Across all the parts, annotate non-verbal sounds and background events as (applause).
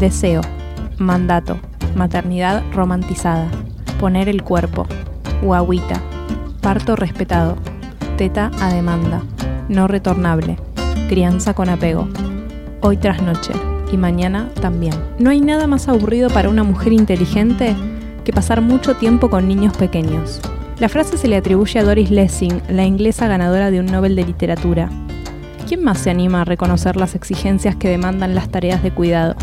Deseo, mandato, maternidad romantizada, poner el cuerpo, guaguita, parto respetado, teta a demanda, no retornable, crianza con apego, hoy tras noche y mañana también. No hay nada más aburrido para una mujer inteligente que pasar mucho tiempo con niños pequeños. La frase se le atribuye a Doris Lessing, la inglesa ganadora de un Nobel de Literatura. ¿Quién más se anima a reconocer las exigencias que demandan las tareas de cuidado?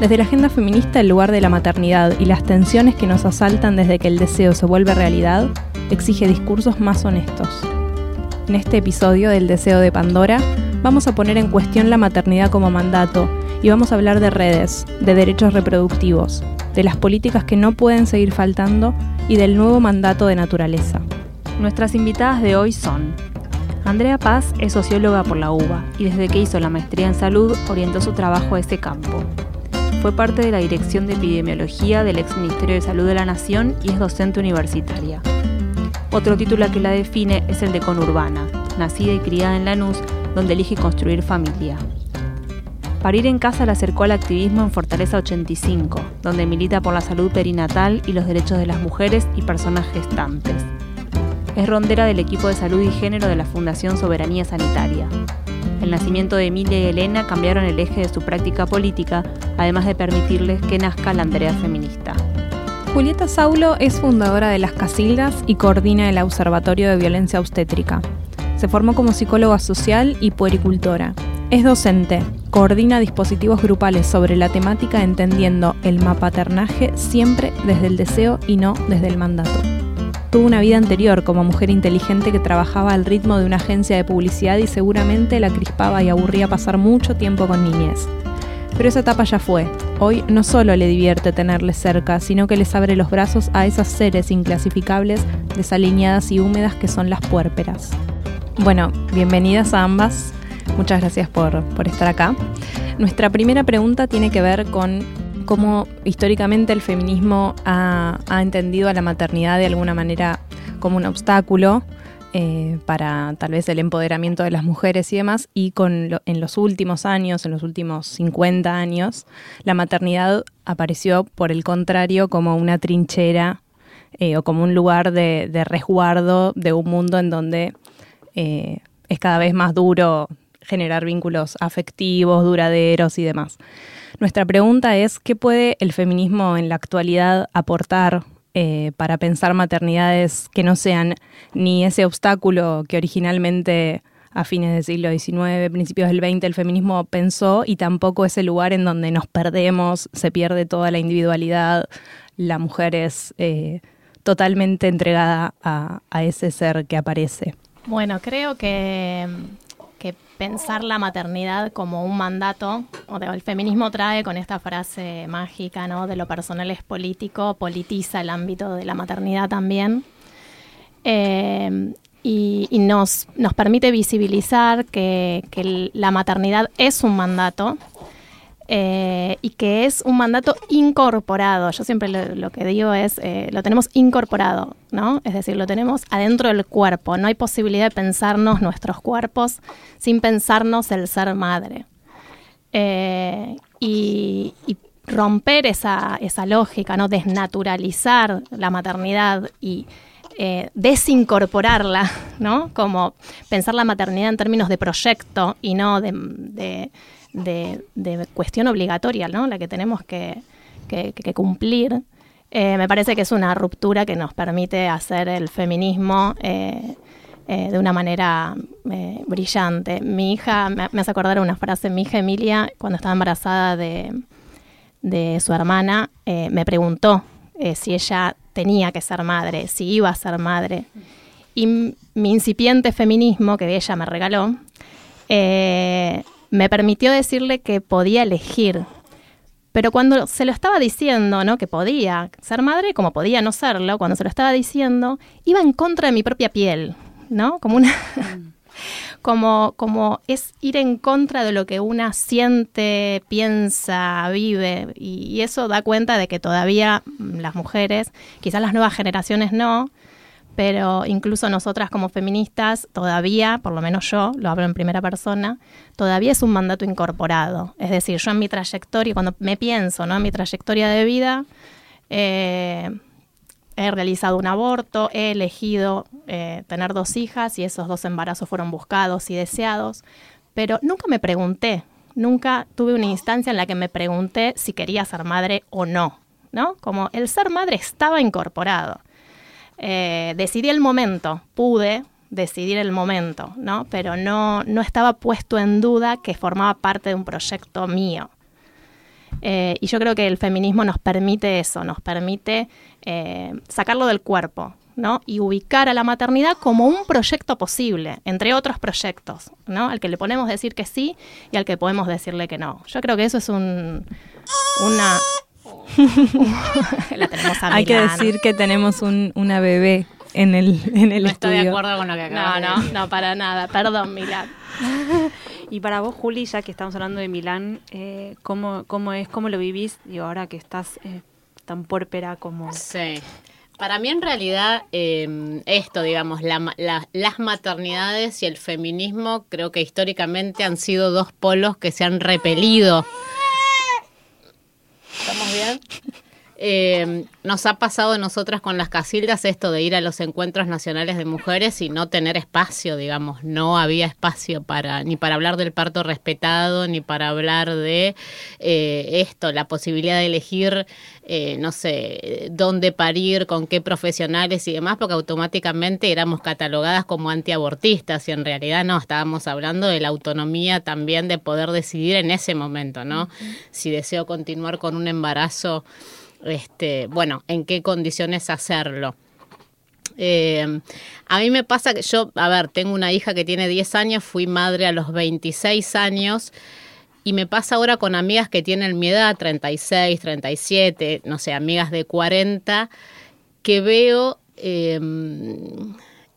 Desde la agenda feminista, el lugar de la maternidad y las tensiones que nos asaltan desde que el deseo se vuelve realidad, exige discursos más honestos. En este episodio del Deseo de Pandora, vamos a poner en cuestión la maternidad como mandato y vamos a hablar de redes, de derechos reproductivos, de las políticas que no pueden seguir faltando y del nuevo mandato de naturaleza. Nuestras invitadas de hoy son Andrea Paz es socióloga por la UBA y desde que hizo la maestría en salud orientó su trabajo a ese campo. Fue parte de la Dirección de Epidemiología del ex Ministerio de Salud de la Nación y es docente universitaria. Otro título que la define es el de conurbana, nacida y criada en Lanús, donde elige construir familia. Parir en casa la acercó al activismo en Fortaleza 85, donde milita por la salud perinatal y los derechos de las mujeres y personas gestantes. Es rondera del equipo de salud y género de la Fundación Soberanía Sanitaria. El nacimiento de Emilia y Elena cambiaron el eje de su práctica política, además de permitirles que nazca la Andrea feminista. Julieta Saulo es fundadora de Las Casildas y coordina el Observatorio de Violencia Obstétrica. Se formó como psicóloga social y puericultora. Es docente, coordina dispositivos grupales sobre la temática entendiendo el mapaternaje siempre desde el deseo y no desde el mandato. Tuvo una vida anterior como mujer inteligente que trabajaba al ritmo de una agencia de publicidad y seguramente la crispaba y aburría pasar mucho tiempo con niñez. Pero esa etapa ya fue. Hoy no solo le divierte tenerles cerca, sino que les abre los brazos a esas seres inclasificables, desalineadas y húmedas que son las puérperas. Bueno, bienvenidas a ambas. Muchas gracias por, por estar acá. Nuestra primera pregunta tiene que ver con cómo históricamente el feminismo ha, entendido a la maternidad de alguna manera como un obstáculo eh, para tal vez el empoderamiento de las mujeres y demás, y con en los últimos años, en los últimos 50 años, la maternidad apareció por el contrario como una trinchera eh, o como un lugar de, resguardo de un mundo en donde eh, es cada vez más duro generar vínculos afectivos, duraderos y demás. Nuestra pregunta es, ¿qué puede el feminismo en la actualidad aportar eh, para pensar maternidades que no sean ni ese obstáculo que originalmente a fines del siglo XIX, principios del XX, el feminismo pensó y tampoco ese lugar en donde nos perdemos, se pierde toda la individualidad, la mujer es eh, totalmente entregada a, a ese ser que aparece. Bueno, creo que pensar la maternidad como un mandato, o el feminismo trae con esta frase mágica, ¿no? De lo personal es político, politiza el ámbito de la maternidad también. Eh, y, nos, nos permite visibilizar que, que la maternidad es un mandato eh, y que es un mandato incorporado. Yo siempre lo, que digo es, eh, lo tenemos incorporado, ¿no? Es decir, lo tenemos adentro del cuerpo. No hay posibilidad de pensarnos nuestros cuerpos sin pensarnos el ser madre. Eh, y, romper esa, esa, lógica, ¿no? Desnaturalizar la maternidad y desincorporarla, ¿no? Como pensar la maternidad en términos de proyecto y no de de, cuestión obligatoria, ¿no? La que tenemos que, cumplir. Eh, me parece que es una ruptura que nos permite hacer el feminismo eh, eh, de una manera brillante. Mi hija, me, hace acordar una frase, mi hija Emilia, cuando estaba embarazada de, de su hermana, me preguntó si ella tenía que ser madre, si iba a ser madre. Y mi incipiente feminismo que ella me regaló, me permitió decirle que podía elegir. Pero cuando se lo estaba diciendo, ¿no? Que podía ser madre como podía no serlo, cuando se lo estaba diciendo, iba en contra de mi propia piel, ¿no? Como una... (laughs) como, como es ir en contra de lo que una siente, piensa, vive. Y, eso da cuenta de que todavía las mujeres, quizás las nuevas generaciones no, pero incluso nosotras como feministas, todavía, por lo menos yo, lo hablo en primera persona, todavía es un mandato incorporado. Es decir, yo en mi trayectoria, cuando me pienso ¿no? en mi trayectoria de vida, eh, he realizado un aborto, he elegido eh, tener dos hijas y esos dos embarazos fueron buscados y deseados, pero nunca me pregunté, nunca tuve una instancia en la que me pregunté si quería ser madre o no, ¿no? Como el ser madre estaba incorporado. Eh, decidí el momento, pude decidir el momento, ¿no? Pero no, no estaba puesto en duda que formaba parte de un proyecto mío. Eh, y yo creo que el feminismo nos permite eso, nos permite eh, sacarlo del cuerpo, ¿no? Y ubicar a la maternidad como un proyecto posible, entre otros proyectos, ¿no? Al que le podemos decir que sí y al que podemos decirle que no. Yo creo que eso es un, una... (laughs) la tenemos a Hay que decir que tenemos un, una bebé en el, en el no estudio. estoy de acuerdo con lo que acabas No, no, no, para nada. Perdón, Milán. (laughs) Y para vos, Juli, ya que estamos hablando de Milán, eh, ¿cómo, ¿cómo es, cómo lo vivís? Digo, ahora que estás eh, tan pórpera como... Sí. Para mí en realidad em, esto, digamos, las maternidades y el feminismo creo que históricamente han sido dos polos que se han repelido. ¿Estamos (laughs) bien? Eh, nos ha pasado a nosotras con las casildas esto de ir a los encuentros nacionales de mujeres y no tener espacio, digamos, no había espacio para ni para hablar del parto respetado, ni para hablar de eh, esto, la posibilidad de elegir, eh, no sé, dónde parir, con qué profesionales y demás, porque automáticamente éramos catalogadas como antiabortistas y en realidad no, estábamos hablando de la autonomía también de poder decidir en ese momento, ¿no? Si deseo continuar con un embarazo este, bueno, en qué condiciones hacerlo. Eh, a mí me pasa que yo, a ver, tengo una hija que tiene 10 años, fui madre a los 26 años y me pasa ahora con amigas que tienen mi edad, 36, 37, no sé, amigas de 40, que veo eh,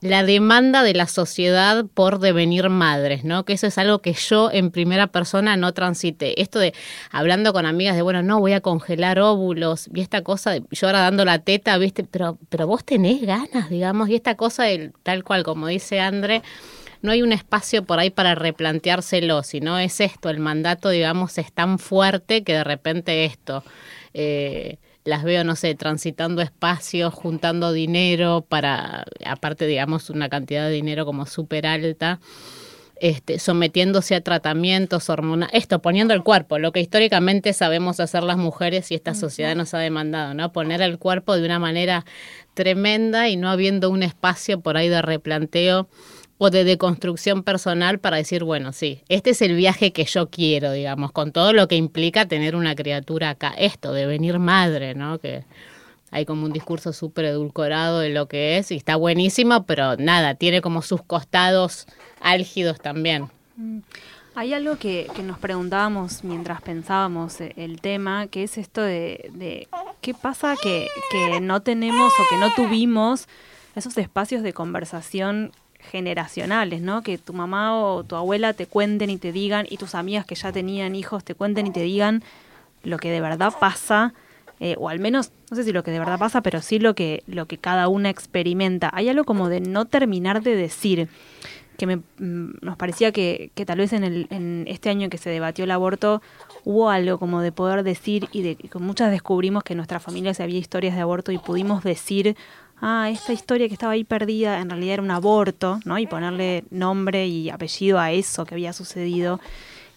la demanda de la sociedad por devenir madres, ¿no? Que eso es algo que yo en primera persona no transité. Esto de hablando con amigas de, bueno, no, voy a congelar óvulos, y esta cosa, de, yo ahora dando la teta, ¿viste? Pero, pero vos tenés ganas, digamos, y esta cosa del, tal cual, como dice André, no hay un espacio por ahí para replanteárselo, sino es esto, el mandato, digamos, es tan fuerte que de repente esto... Eh, las veo, no sé, transitando espacios, juntando dinero para, aparte, digamos, una cantidad de dinero como súper alta. Este, sometiéndose a tratamientos hormonales, esto, poniendo el cuerpo, lo que históricamente sabemos hacer las mujeres y esta sociedad nos ha demandado, ¿no? Poner el cuerpo de una manera tremenda y no habiendo un espacio por ahí de replanteo o de deconstrucción personal para decir, bueno, sí, este es el viaje que yo quiero, digamos, con todo lo que implica tener una criatura acá. Esto, de venir madre, ¿no? Que hay como un discurso súper edulcorado de lo que es y está buenísimo, pero nada, tiene como sus costados álgidos también. Mm. Hay algo que, nos preguntábamos mientras pensábamos eh, el tema, que es esto de, de qué pasa que, que no tenemos o que no tuvimos esos espacios de conversación generacionales, ¿no? Que tu mamá o tu abuela te cuenten y te digan, y tus amigas que ya tenían hijos te cuenten y te digan lo que de verdad pasa, eh, o al menos, no sé si lo que de verdad pasa, pero sí lo que, lo que cada una experimenta. Hay algo como de no terminar de decir, que me, mm, nos parecía que, que tal vez en, el, en este año que se debatió el aborto hubo algo como de poder decir y de con muchas descubrimos que en nuestra familia había historias de aborto y pudimos decir ah, esta historia que estaba ahí perdida en realidad era un aborto, ¿no? Y ponerle nombre y apellido a eso que había sucedido.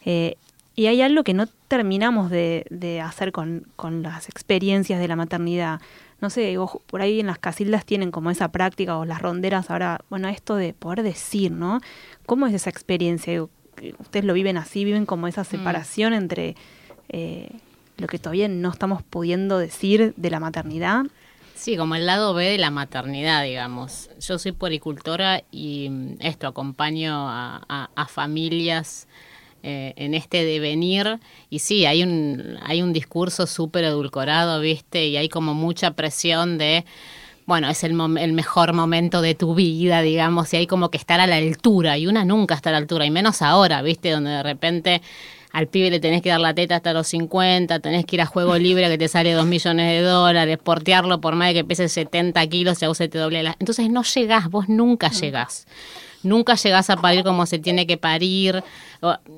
Eh, y hay algo que no terminamos de, de hacer con, con, las experiencias de la maternidad. No sé, por ahí en las casildas tienen como esa práctica o las ronderas ahora, bueno, esto de poder decir, ¿no? ¿Cómo es esa experiencia? Ustedes lo viven así, viven como esa mm. separación entre eh, lo que todavía no estamos pudiendo decir de la maternidad Sí, como el lado B de la maternidad, digamos. Yo soy poricultora y mm, esto, acompaño a, familias eh, en este devenir. Y sí, hay un, hay un discurso súper edulcorado, ¿viste? Y hay como mucha presión de bueno, es el, el, mejor momento de tu vida, digamos, y hay como que estar a la altura, y una nunca está a la altura, y menos ahora, ¿viste? Donde de repente al pibe le tenés que dar la teta hasta los 50, tenés que ir a juego libre que te sale 2 millones de dólares, portearlo por más de que pese 70 kilos y a vos se te doble la... Entonces no llegás, vos nunca mm. llegás. Nunca llegás a parir como se tiene que parir.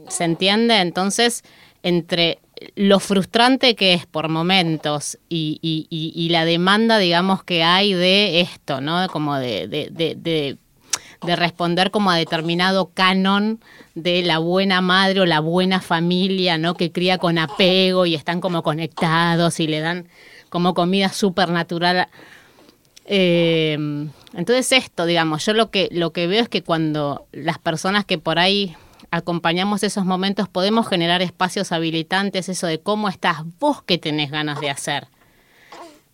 ¿Se entiende? Entonces, entre lo frustrante que es por momentos y, y, y, la demanda, digamos, que hay de esto, ¿no? Como de, de, de de responder como a determinado canon de la buena madre o la buena familia, ¿no? Que cría con apego y están como conectados y le dan como comida súper natural. Eh, entonces esto, digamos, yo lo que, lo que veo es que cuando las personas que por ahí acompañamos esos momentos podemos generar espacios habilitantes, eso de cómo estás vos que tenés ganas de hacer.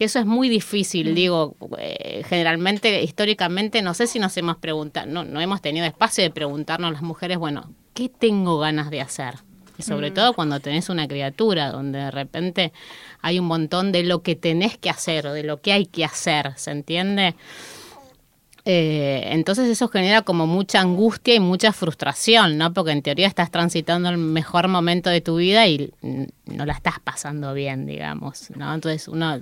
Eso es muy difícil, digo, eh, generalmente, históricamente, no sé si nos hemos preguntado, no, no hemos tenido espacio de preguntarnos las mujeres, bueno, ¿qué tengo ganas de hacer? Y sobre mm. todo cuando tenés una criatura, donde de repente hay un montón de lo que tenés que hacer, o de lo que hay que hacer, ¿se entiende? Eh, entonces eso genera como mucha angustia y mucha frustración, ¿no? Porque en teoría estás transitando el mejor momento de tu vida y no la estás pasando bien, digamos, ¿no? Entonces uno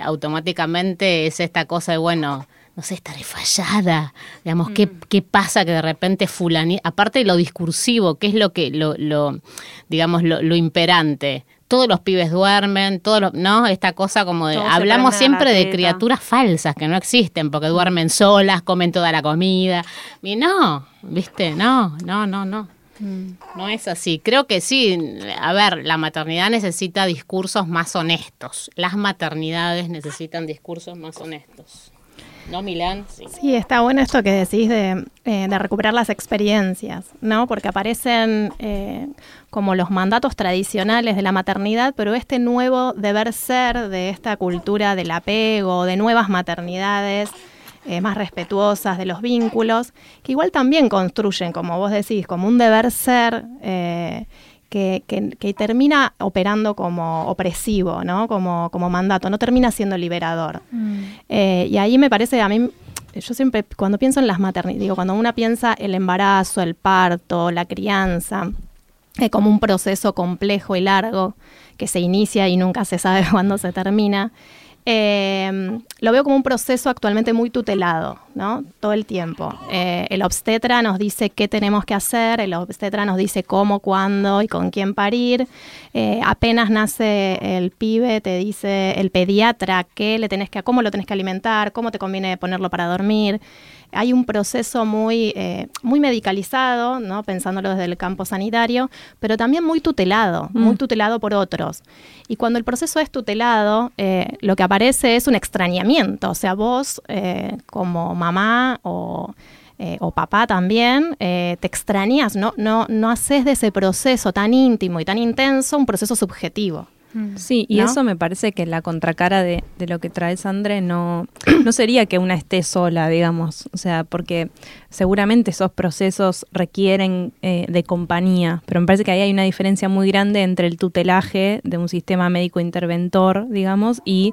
automáticamente es esta cosa de, bueno, no sé, estaré fallada, digamos, ¿qué, mm. ¿qué, pasa que de repente fulani, aparte de lo discursivo, ¿qué es lo que, lo, lo digamos, lo, lo imperante? todos los pibes duermen, todos ¿no? Esta cosa como de, hablamos siempre de criaturas falsas que no existen, porque duermen solas, comen toda la comida. Y no, ¿viste? No, no, no, no. Mm. No es así. Creo que sí, a ver, la maternidad necesita discursos más honestos. Las maternidades necesitan discursos más honestos. ¿No, Milán? Sí. está bueno esto que decís de, eh, de recuperar las experiencias, ¿no? Porque aparecen eh, como los mandatos tradicionales de la maternidad, pero este nuevo deber ser de esta cultura del apego, de nuevas maternidades, eh, más respetuosas de los vínculos, que igual también construyen, como vos decís, como un deber ser que, que, termina operando como opresivo, ¿no? Como, como mandato, no termina siendo liberador. Mm. Eh, y ahí me parece, a mí, yo siempre, cuando pienso en las maternidades, digo, cuando una piensa el embarazo, el parto, la crianza, eh, como un proceso complejo y largo que se inicia y nunca se sabe (laughs) cuándo se termina, eh, lo veo como un proceso actualmente muy tutelado, ¿no? Todo el tiempo. Eh, el obstetra nos dice qué tenemos que hacer, el obstetra nos dice cómo, cuándo y con quién parir. Eh, apenas nace el pibe, te dice el pediatra qué le tenés que, cómo lo tenés que alimentar, cómo te conviene ponerlo para dormir hay un proceso muy, eh, muy medicalizado, ¿no? pensándolo desde el campo sanitario, pero también muy tutelado, muy mm. tutelado por otros. Y cuando el proceso es tutelado, eh, lo que aparece es un extrañamiento, o sea, vos eh, como mamá o... o papá también, te extrañas, ¿no? No, no haces de ese proceso tan íntimo y tan intenso un proceso subjetivo. Mm. Sí, y eso me parece que la contracara de, de, lo que trae Sandre no, (clears throat) no sería que una esté sola, digamos, o sea, porque seguramente esos procesos requieren eh, de compañía, pero me parece que ahí hay una diferencia muy grande entre el tutelaje de un sistema médico interventor, digamos, y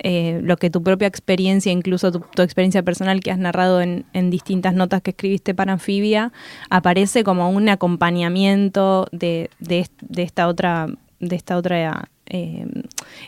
eh, lo que tu propia experiencia, incluso tu, experiencia personal que has narrado en, en, distintas notas que escribiste para Anfibia, aparece como un acompañamiento de, de, de esta otra de esta otra eh,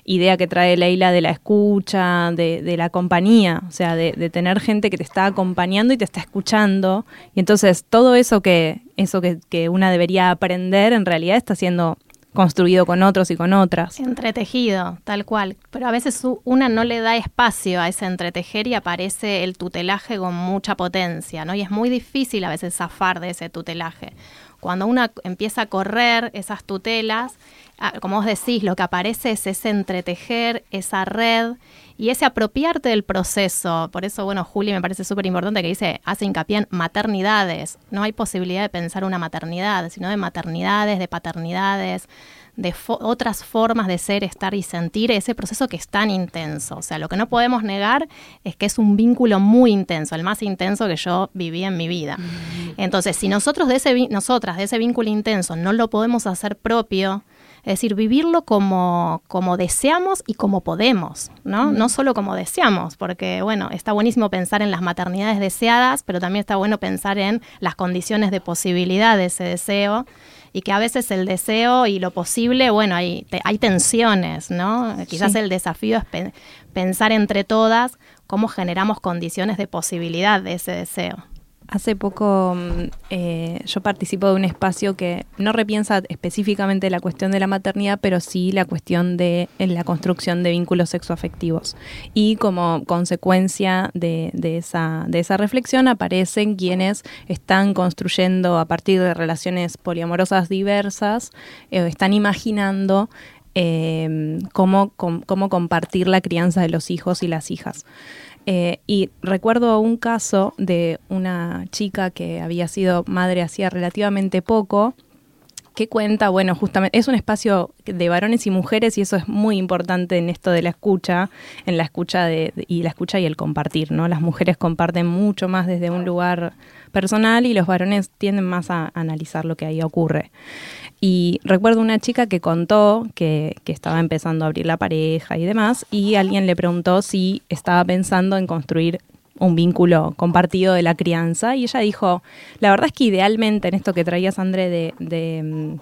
idea que trae Leila de la escucha, de, la compañía, o sea, de, tener gente que te está acompañando y te está escuchando. Y entonces todo eso que, eso que, que una debería aprender en realidad está siendo construido con otros y con otras. Entretejido, tal cual. Pero a veces una no le da espacio a ese entretejer y aparece el tutelaje con mucha potencia, ¿no? Y es muy difícil a veces zafar de ese tutelaje. Cuando una empieza a correr esas tutelas, Ah, como vos decís, lo que aparece es ese entretejer, esa red, y ese apropiarte del proceso. Por eso, bueno, Juli me parece súper importante que dice, hace hincapié en maternidades. No hay posibilidad de pensar una maternidad, sino de maternidades, de paternidades, de otras formas de ser, estar y sentir ese proceso que es tan intenso. O sea, lo que no podemos negar es que es un vínculo muy intenso, el más intenso que yo viví en mi vida. Mm. Entonces, si nosotros de ese, nosotras de ese vínculo intenso no lo podemos hacer propio, es decir, vivirlo como, como deseamos y como podemos, ¿no? No solo como deseamos, porque, bueno, está buenísimo pensar en las maternidades deseadas, pero también está bueno pensar en las condiciones de posibilidad de ese deseo y que a veces el deseo y lo posible, bueno, hay, hay tensiones, ¿no? Quizás el desafío es pensar entre todas cómo generamos condiciones de posibilidad de ese deseo. Hace poco mm, eh, yo participo de un espacio que no repiensa específicamente la cuestión de la maternidad, pero sí la cuestión de la construcción de vínculos sexoafectivos. Y como consecuencia de, esa, reflexión aparecen quienes están construyendo a partir de relaciones poliamorosas diversas, eh, están imaginando eh, cómo, cómo compartir la crianza de los hijos y las hijas. Eh, y recuerdo un caso de una chica que había sido madre hacía relativamente poco, que cuenta, bueno, justamente es un espacio de varones y mujeres y eso es muy importante en esto de la escucha, en la escucha de, y la escucha y el compartir, ¿no? Las mujeres comparten mucho más desde un lugar personal y los varones tienden más a analizar lo que ahí ocurre. Y recuerdo una chica que contó que, estaba empezando a abrir la pareja y demás, y alguien le preguntó si estaba pensando en construir un vínculo compartido de la crianza, y ella dijo, la verdad es que idealmente en esto que traías, André, de, mm,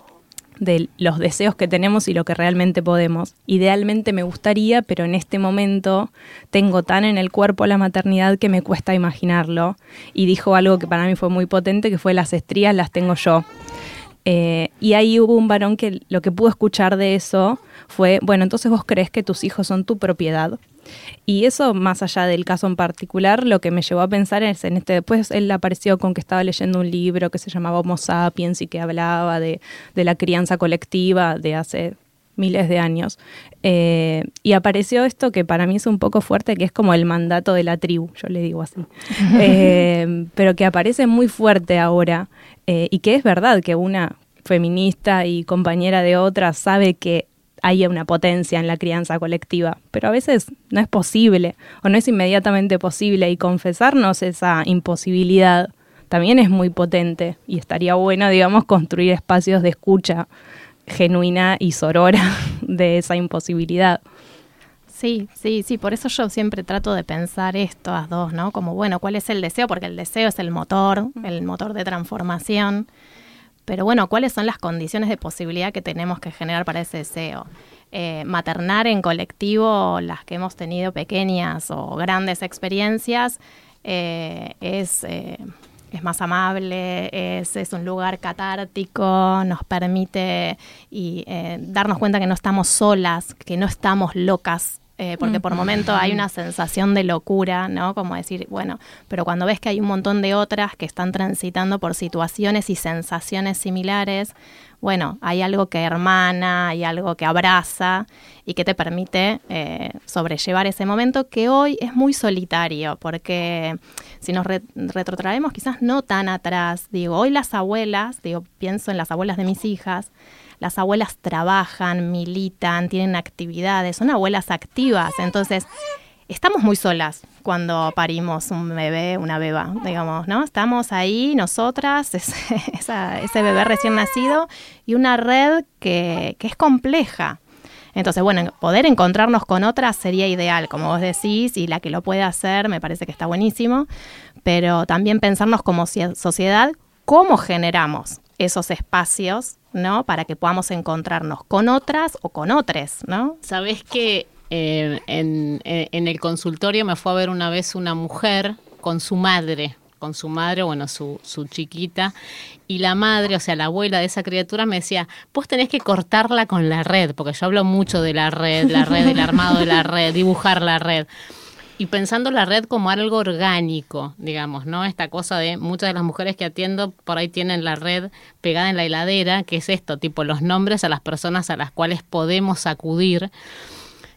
de los deseos que tenemos y lo que realmente podemos, idealmente me gustaría, pero en este momento tengo tan en el cuerpo la maternidad que me cuesta imaginarlo, y dijo algo que para mí fue muy potente, que fue las estrías las tengo yo. Eh, y ahí hubo un varón que lo que pudo escuchar de eso fue, bueno, entonces vos crees que tus hijos son tu propiedad. Y eso, más allá del caso en particular, lo que me llevó a pensar es en este, después él apareció con que estaba leyendo un libro que se llamaba Homo sapiens y que hablaba de, la crianza colectiva de hace miles de años. Eh, y apareció esto que para mí es un poco fuerte, que es como el mandato de la tribu, yo le digo así, (laughs) eh, pero que aparece muy fuerte ahora eh, y que es verdad que una feminista y compañera de otra sabe que hay una potencia en la crianza colectiva, pero a veces no es posible o no es inmediatamente posible y confesarnos esa imposibilidad también es muy potente y estaría bueno, digamos, construir espacios de escucha genuina y sorora (laughs) de esa imposibilidad. Sí, sí, sí, por eso yo siempre trato de pensar esto a dos, ¿no? Como, bueno, ¿cuál es el deseo? Porque el deseo es el motor, el motor de transformación. Pero bueno, ¿cuáles son las condiciones de posibilidad que tenemos que generar para ese deseo? Eh, maternar en colectivo, las que hemos tenido pequeñas o grandes experiencias, eh, es, eh, es más amable, es, es, un lugar catártico, nos permite y, darnos cuenta que no estamos solas, que no estamos locas eh, porque por momento hay una sensación de locura, ¿no? Como decir, bueno, pero cuando ves que hay un montón de otras que están transitando por situaciones y sensaciones similares, bueno, hay algo que hermana, hay algo que abraza y que te permite eh, sobrellevar ese momento que hoy es muy solitario, porque si nos retrotraemos quizás no tan atrás, digo, hoy las abuelas, digo, pienso en las abuelas de mis hijas, las abuelas trabajan, militan, tienen actividades, son abuelas activas, entonces estamos muy solas cuando parimos un bebé, una beba, digamos, ¿no? Estamos ahí nosotras, (laughs) ese, bebé recién nacido y una red que, que es compleja. Entonces, bueno, poder encontrarnos con otras sería ideal, como vos decís, y la que lo puede hacer me parece que está buenísimo, pero también pensarnos como sociedad, cómo generamos esos espacios ¿no? Para que podamos encontrarnos con otras o con otros, ¿no? Sabes que eh, en, el consultorio me fue a ver una vez una mujer con su madre, con su madre, bueno, su, su chiquita, y la madre, o sea, la abuela de esa criatura me decía, vos tenés que cortarla con la red, porque yo hablo mucho de la red, la red, el armado de la red, dibujar la red y pensando la red como algo orgánico, digamos, ¿no? Esta cosa de muchas de las mujeres que atiendo por ahí tienen la red pegada en la heladera, que es esto, tipo los nombres a las personas a las cuales podemos acudir.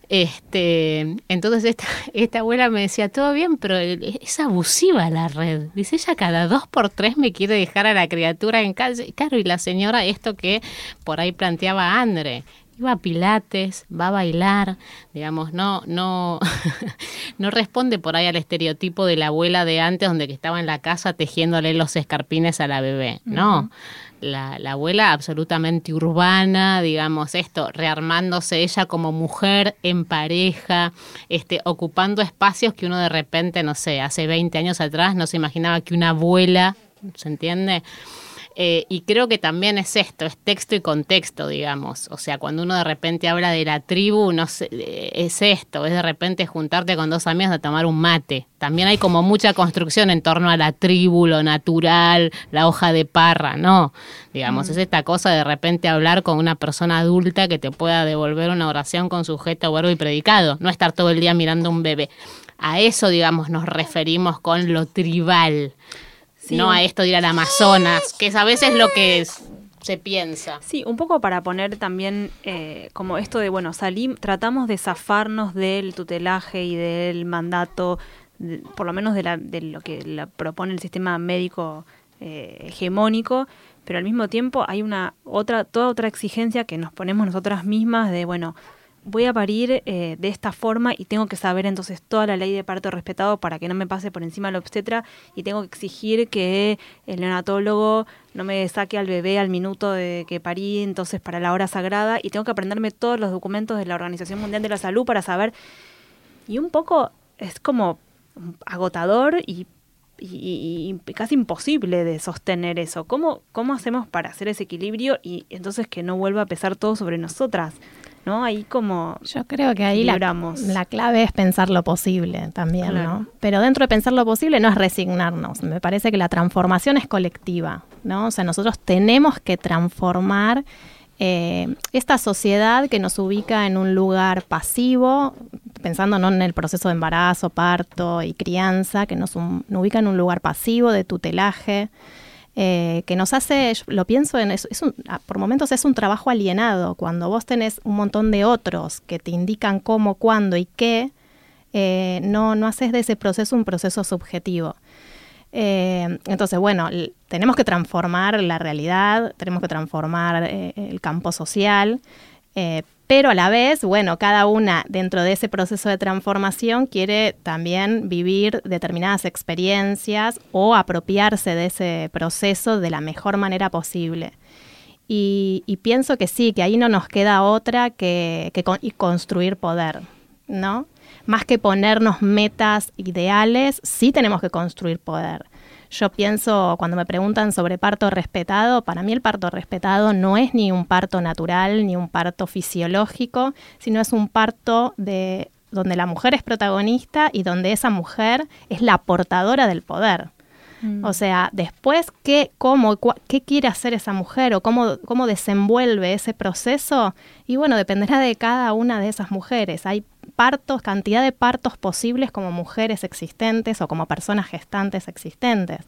Este, entonces esta, (laughs) esta abuela me decía, todo bien, pero es abusiva la red. Dice, ella cada dos por tres me quiere dejar a la criatura en casa. Claro, y la señora, esto que por ahí planteaba Andre, iba a pilates, va a bailar, digamos, no, no, (laughs) no responde por ahí al estereotipo de la abuela de antes donde que estaba en la casa tejiéndole los escarpines a la bebé, no. La, la, abuela absolutamente urbana, digamos, esto, rearmándose ella como mujer en pareja, este, ocupando espacios que uno de repente, no sé, hace 20 años atrás no se imaginaba que una abuela, ¿se entiende? Eh, y creo que también es esto, es texto y contexto, digamos. O sea, cuando uno de repente habla de la tribu, no sé, es esto, es de repente juntarte con dos amigos a tomar un mate. También hay como mucha construcción en torno a la tribu, lo natural, la hoja de parra, ¿no? Digamos, mm. es esta cosa de repente hablar con una persona adulta que te pueda devolver una oración con sujeto, verbo y predicado, no estar todo el día mirando a un bebé. A eso, digamos, nos referimos con lo tribal no a esto de ir al Amazonas, que es a veces lo que se piensa. Sí, un poco para poner también eh, como esto de, bueno, salimos, tratamos de zafarnos del tutelaje y del mandato, por lo menos de, la, de lo que propone el sistema médico eh, hegemónico, pero al mismo tiempo hay una otra, toda otra exigencia que nos ponemos nosotras mismas de, bueno, voy a parir eh, de esta forma y tengo que saber entonces toda la ley de parto respetado para que no me pase por encima el obstetra y tengo que exigir que el neonatólogo no me saque al bebé al minuto de que parí, entonces para la hora sagrada y tengo que aprenderme todos los documentos de la Organización Mundial de la Salud para saber y un poco es como agotador y y, casi imposible de sostener eso. ¿Cómo, ¿Cómo hacemos para hacer ese equilibrio y entonces que no vuelva a pesar todo sobre nosotras? ¿No? Ahí como Yo creo que ahí la, la, clave es pensar lo posible también, ¿no? Pero dentro de pensar lo posible no es resignarnos. Me parece que la transformación es colectiva, ¿no? O sea, nosotros tenemos que transformar eh, esta sociedad que nos ubica en un lugar pasivo, pensando no en el proceso de embarazo, parto y crianza, que nos, nos ubica en un lugar pasivo de tutelaje, eh, que nos hace, lo pienso en eso, es un, ah, por momentos es un trabajo alienado, cuando vos tenés un montón de otros que te indican cómo, cuándo y qué, eh, no, no haces de ese proceso un proceso subjetivo. Eh, entonces, bueno, tenemos que transformar la realidad, tenemos que transformar el campo social, pero a la vez, bueno, cada una dentro de ese proceso de transformación quiere también vivir determinadas experiencias o apropiarse de ese proceso de la mejor manera posible. Y, pienso que sí, que ahí no nos queda otra que, que construir poder, ¿no? Más que ponernos metas ideales, sí tenemos que construir poder. Yo pienso, cuando me preguntan sobre parto respetado, para mí el parto respetado no es ni un parto natural, ni un parto fisiológico, sino es un parto de donde la mujer es protagonista y donde esa mujer es la portadora del poder. Mm. O sea, después, ¿qué, cómo, qué quiere hacer esa mujer o cómo, cómo desenvuelve ese proceso? Y bueno, dependerá de cada una de esas mujeres. Hay partos, cantidad de partos posibles como mujeres existentes o como personas gestantes existentes.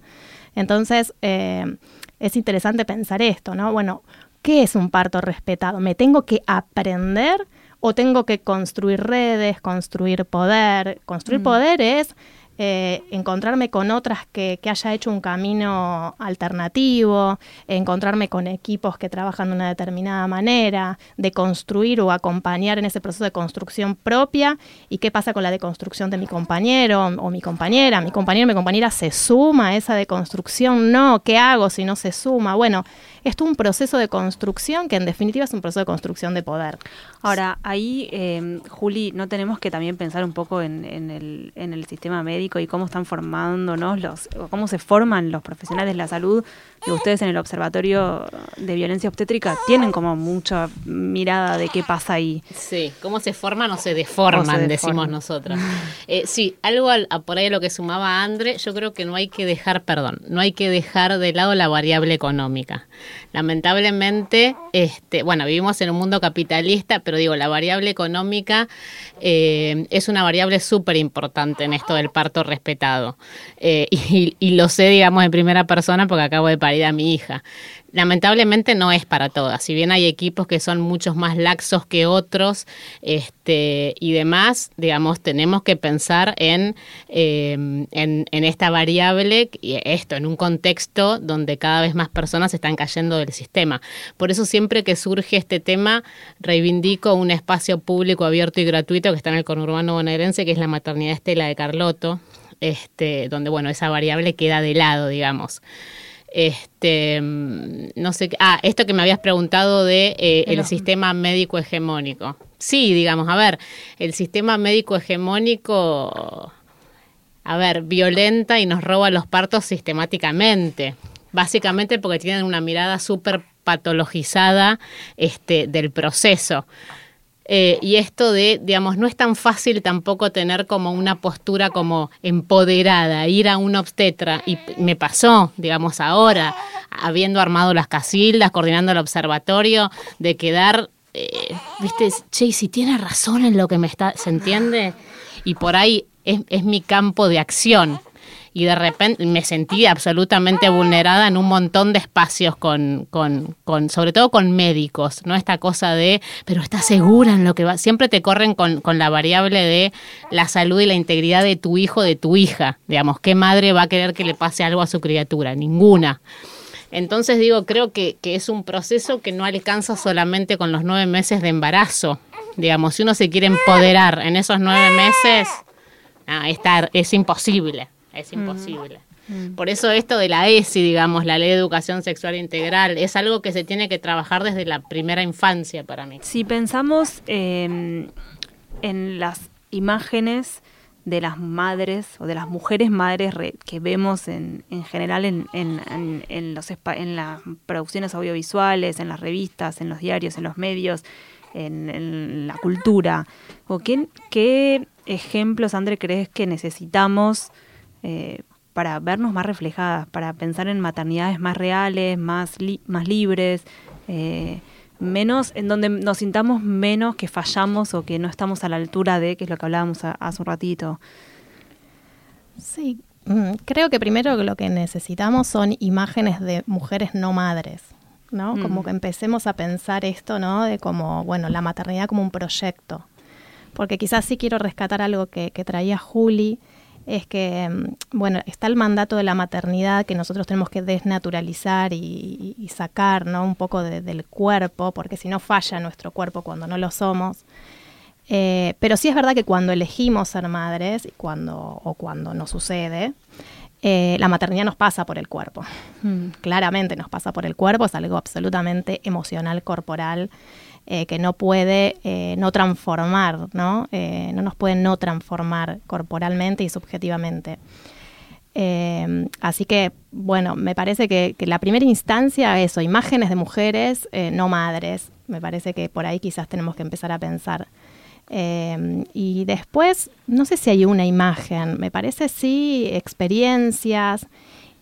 Entonces, eh, es interesante pensar esto, ¿no? Bueno, ¿qué es un parto respetado? ¿Me tengo que aprender o tengo que construir redes, construir poder? Construir mm. poder es eh, encontrarme con otras que, que, haya hecho un camino alternativo, encontrarme con equipos que trabajan de una determinada manera, de construir o acompañar en ese proceso de construcción propia y qué pasa con la deconstrucción de mi compañero o mi compañera. Mi compañero mi compañera se suma a esa deconstrucción, no, ¿qué hago si no se suma? Bueno, esto es un proceso de construcción que en definitiva es un proceso de construcción de poder. Ahora, ahí, eh, Juli, ¿no tenemos que también pensar un poco en, el, en el sistema médico y cómo están formándonos los, cómo se forman los profesionales de la salud? Que ustedes en el Observatorio de Violencia Obstétrica tienen como mucha mirada de qué pasa ahí. Sí, cómo se forman o se deforman, decimos nosotros. Eh, sí, algo al, por ahí a lo que sumaba Andre, yo creo que no hay que dejar, perdón, no hay que dejar de lado la variable económica. Lamentablemente, este, bueno, vivimos en un mundo capitalista, pero digo, la variable económica eh, es una variable súper importante en esto del parto respetado. Eh, (laughs) y, lo sé, digamos, en primera persona porque acabo de parir a mi hija. Lamentablemente no es para todas. Si bien hay equipos que son muchos más laxos que otros este, y demás, digamos, tenemos que pensar en, em, en, esta variable y esto, en un contexto donde cada vez más personas están cayendo del sistema. Por eso siempre que surge este tema, reivindico un espacio público abierto y gratuito que está en el conurbano bonaerense, que es la maternidad Estela de Carloto, este, donde, bueno, esa variable queda de lado, digamos. Este, no sé, ah, esto que me habías preguntado de eh, el sistema médico hegemónico. Sí, digamos, a ver, el sistema médico hegemónico, a ver, violenta y nos roba los partos sistemáticamente, básicamente porque tienen una mirada súper patologizada este, del proceso. Eh, y esto de, digamos, no es tan fácil tampoco tener como una postura como empoderada, ir a un obstetra. Y me pasó, digamos, ahora, habiendo armado las casildas, coordinando el observatorio, de quedar, eh, viste, che, si tiene razón en lo que me está, ¿se entiende? Y por ahí es, es mi campo de acción y de repente me sentí absolutamente vulnerada en un montón de espacios con, con, con sobre todo con médicos, ¿no? Esta cosa de, pero estás segura en lo que va, siempre te corren con, con la variable de la salud y la integridad de tu hijo, de tu hija, digamos, ¿qué madre va a querer que le pase algo a su criatura? Ninguna. Entonces digo, creo que, que, es un proceso que no alcanza solamente con los nueve meses de embarazo. Digamos, si uno se quiere empoderar en esos nueve meses, ah, estar, es imposible es mm. imposible. Mm. Por eso esto de la ESI, digamos, la Ley de Educación Sexual Integral, es algo que se tiene que trabajar desde la primera infancia para mí. Si pensamos em, en las imágenes de las madres o de las mujeres madres que vemos en, en general en, en, en, los, en las producciones audiovisuales, en las revistas, en los diarios, en los medios, en, la cultura. ¿O qué, qué ejemplos, André, crees que necesitamos eh, para vernos más reflejadas, para pensar en maternidades más reales, más, más libres, eh, menos, en donde nos sintamos menos que fallamos o que no estamos a la altura de, que es lo que hablábamos hace un ratito. Sí, mm, creo que primero lo que necesitamos son imágenes de mujeres no madres. ¿no? Como mm. que empecemos a pensar esto, ¿no? De como, bueno, la maternidad como un proyecto. Porque quizás sí quiero rescatar algo que, que traía Juli, es que, mm, bueno, está el mandato de la maternidad que nosotros tenemos que desnaturalizar y, sacar, ¿no? Un poco del cuerpo, porque si no falla nuestro cuerpo cuando no lo somos. Eh, pero sí es verdad que cuando elegimos ser madres y cuando, o cuando nos sucede, eh, la maternidad nos pasa por el cuerpo. Mm. Claramente nos pasa por el cuerpo, es algo absolutamente emocional, corporal. Eh, que no puede eh, no transformar, ¿no? Eh, no nos puede no transformar corporalmente y subjetivamente. así que, bueno, me parece que, la primera instancia, eso, imágenes de mujeres, no madres, me parece que por ahí quizás tenemos que empezar a pensar. y después, no sé si hay una imagen, me parece sí experiencias,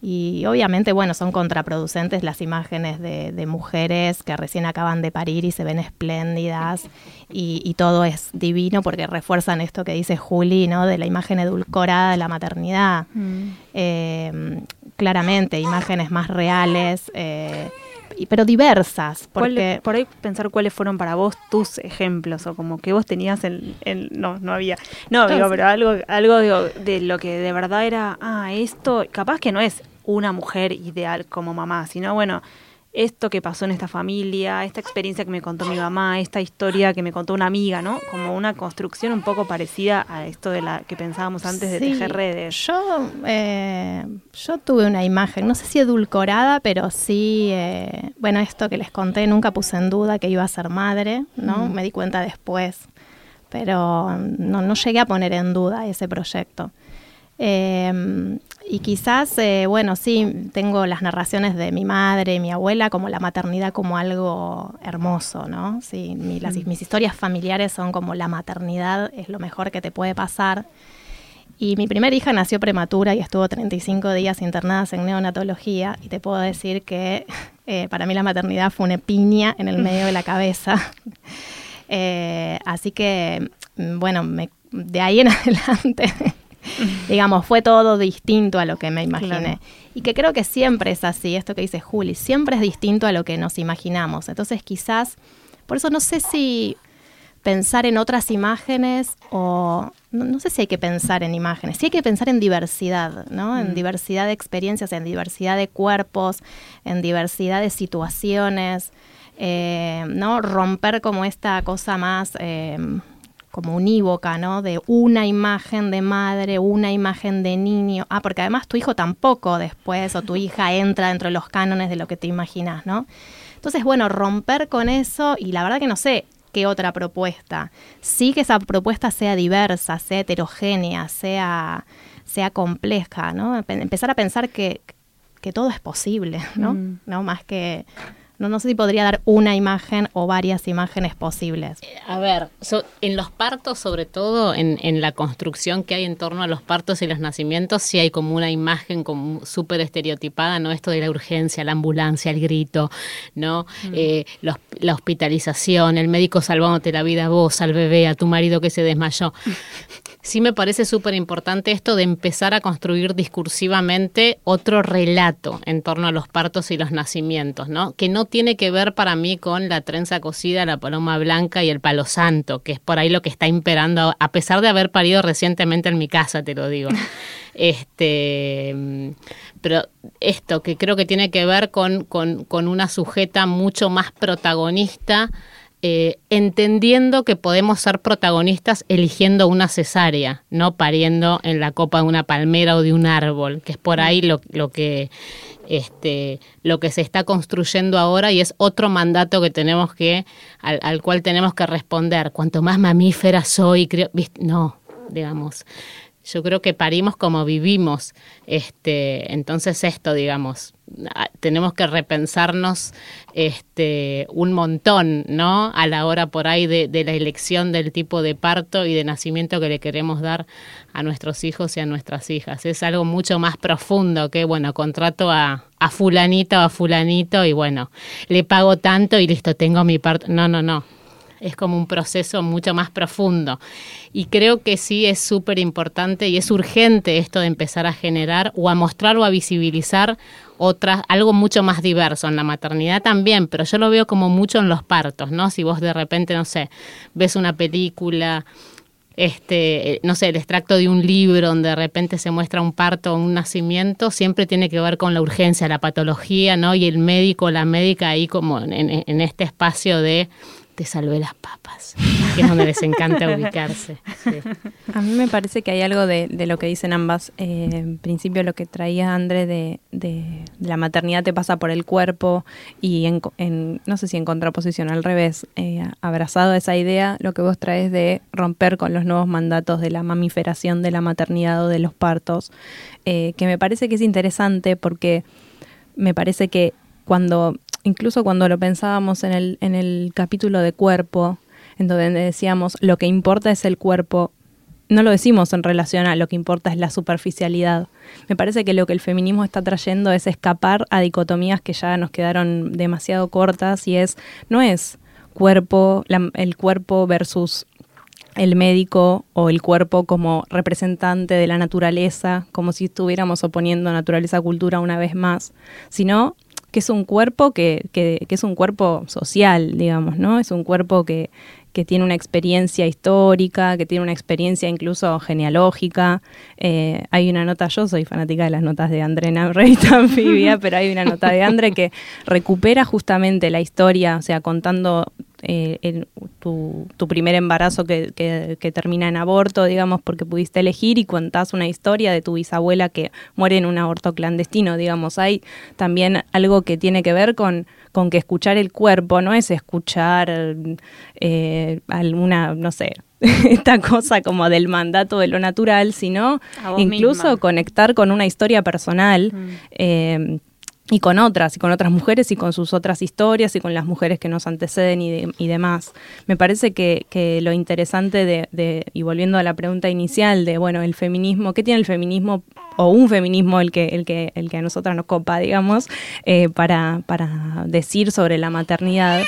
y obviamente, bueno, son contraproducentes las imágenes de, mujeres que recién acaban de parir y se ven espléndidas y, todo es divino porque refuerzan esto que dice Juli, ¿no? De la imagen edulcorada de la maternidad. Mm. Eh, claramente, imágenes más reales. Eh, pero diversas. Porque... por ahí pensar cuáles fueron para vos tus ejemplos o como que vos tenías el... no, no había... No, digo, pero algo, algo de lo que de verdad era, ah, esto, capaz que no es una mujer ideal como mamá, sino bueno, esto que pasó en esta familia, esta experiencia que me contó mi mamá, esta historia que me contó una amiga, ¿no? Como una construcción un poco parecida a esto de la que pensábamos antes de tejer redes. Yo, eh, yo tuve una imagen, no sé si edulcorada, pero sí, eh, bueno, esto que les conté, nunca puse en duda que iba a ser madre, ¿no? Me di cuenta después, pero no, no llegué a poner en duda ese proyecto. Eh, y quizás, eh, bueno, sí, tengo las narraciones de mi madre, mi abuela, como la maternidad como algo hermoso, ¿no? Sí, las, mis historias familiares son como la maternidad es lo mejor que te puede pasar. Y mi primera hija nació prematura y estuvo 35 días internada en neonatología y te puedo decir que eh, para mí la maternidad fue una piña en el medio de la cabeza. (laughs) Eh, así que, mm, bueno, me, de ahí en (laughs) adelante (laughs) digamos, fue todo distinto a lo que me imaginé. Y que creo que siempre es así, esto que dice Juli, siempre es distinto a lo que nos imaginamos. Entonces quizás, por eso no sé si pensar en otras imágenes o no, sé si hay que pensar en imágenes, sí hay que pensar en diversidad, ¿no? En mm. diversidad de experiencias, en diversidad de cuerpos, en diversidad de situaciones, eh, ¿no? Romper como esta cosa más eh, como unívoca, ¿no? De una imagen de madre, una imagen de niño. Ah, porque además tu hijo tampoco después o tu hija entra dentro de los cánones de lo que te imaginas, ¿no? Entonces, bueno, romper con eso y la verdad que no sé, qué otra propuesta. Sí que esa propuesta sea diversa, sea heterogénea, sea, sea compleja, ¿no? Empezar a pensar que, que todo es posible, ¿no? Mm. No más que no, sé si podría dar una imagen o varias imágenes posibles. A ver, en los partos, sobre todo en, la construcción que hay en torno a los partos y los nacimientos, sí hay como una imagen como súper estereotipada, ¿no? Esto de la urgencia, la ambulancia, el grito, ¿no? Mm. Eh, la hospitalización, el médico salvándote la vida a vos, al bebé, a tu marido que se desmayó. (laughs) sí me parece súper importante esto de empezar a construir discursivamente otro relato en torno a los partos y los nacimientos, ¿no? Que no tiene que ver para mí con la trenza cocida, la paloma blanca y el palo santo, que es por ahí lo que está imperando, a pesar de haber parido recientemente en mi casa, te lo digo. (laughs) este pero esto que creo que tiene que ver con, con, con una sujeta mucho más protagonista eh, entendiendo que podemos ser protagonistas eligiendo una cesárea, no pariendo en la copa de una palmera o de un árbol, que es por ahí lo, que este, lo que se está construyendo ahora y es otro mandato que tenemos que, al, al cual tenemos que responder. Cuanto más mamífera soy, creo, no, digamos, yo creo que parimos como vivimos. Este, entonces esto, digamos, ah, tenemos que repensarnos este, un montón, ¿no? A la hora por ahí de, la elección del tipo de parto y de nacimiento que le queremos dar a nuestros hijos y a nuestras hijas. Es algo mucho más profundo que, bueno, contrato a, a fulanita o a fulanito y bueno, le pago tanto y listo, tengo mi parto. No, no, no es como un proceso mucho más profundo. Y creo que sí es súper importante y es urgente esto de empezar a generar o a mostrar o a visibilizar otras, algo mucho más diverso. En la maternidad también, pero yo lo veo como mucho en los partos, ¿no? Si vos de repente, no sé, ves una película este, no sé, el extracto de un libro donde de repente se muestra un parto o un nacimiento, siempre tiene que ver con la urgencia, la patología, ¿no? Y el médico, la médica ahí como en este espacio de te salvé las papas, que es donde les encanta ubicarse. A mí me parece que hay algo de, lo que dicen ambas. Eh, en principio lo que traía André de, la maternidad te pasa por el cuerpo y en, no sé si en contraposición al revés, eh, abrazado a esa idea, lo que vos traes de romper con los nuevos mandatos de la mamiferación de la maternidad o de los partos, eh, que me parece que es interesante porque me parece que cuando incluso cuando lo pensábamos en el, en el capítulo de cuerpo, en donde decíamos lo que importa es el cuerpo, no lo decimos en relación a lo que importa es la superficialidad. Me parece que lo que el feminismo está trayendo es escapar a dicotomías que ya nos quedaron demasiado cortas y es, no es cuerpo, el cuerpo versus el médico o el cuerpo como representante de la naturaleza, como si estuviéramos oponiendo naturaleza cultura una vez más, sino que es un cuerpo que, que, que, es un cuerpo social, digamos, ¿no? Es un cuerpo que, que tiene una experiencia histórica, que tiene una experiencia incluso genealógica. Eh, hay una nota, yo soy fanática de las notas de André en Revista Anfibia, pero hay una nota de André que recupera justamente la historia, o sea, contando eh, tu, primer embarazo que, que, termina en aborto, digamos, porque pudiste elegir y contás una historia de tu bisabuela que muere en un aborto clandestino, digamos. Hay también algo que tiene que ver con, con que escuchar el cuerpo no es escuchar eh, alguna, no sé, (laughs) esta cosa como del mandato de lo natural, sino incluso conectar con una historia personal. Mm. Eh, y con otras, y con otras mujeres, y con sus otras historias, y con las mujeres que nos anteceden y, y demás. Me parece que, que lo interesante de, de, y volviendo a la pregunta inicial, de, bueno, el feminismo, ¿qué tiene el feminismo, o un feminismo el que, el que, el que a nosotras nos copa, digamos, eh, para, para decir sobre la maternidad?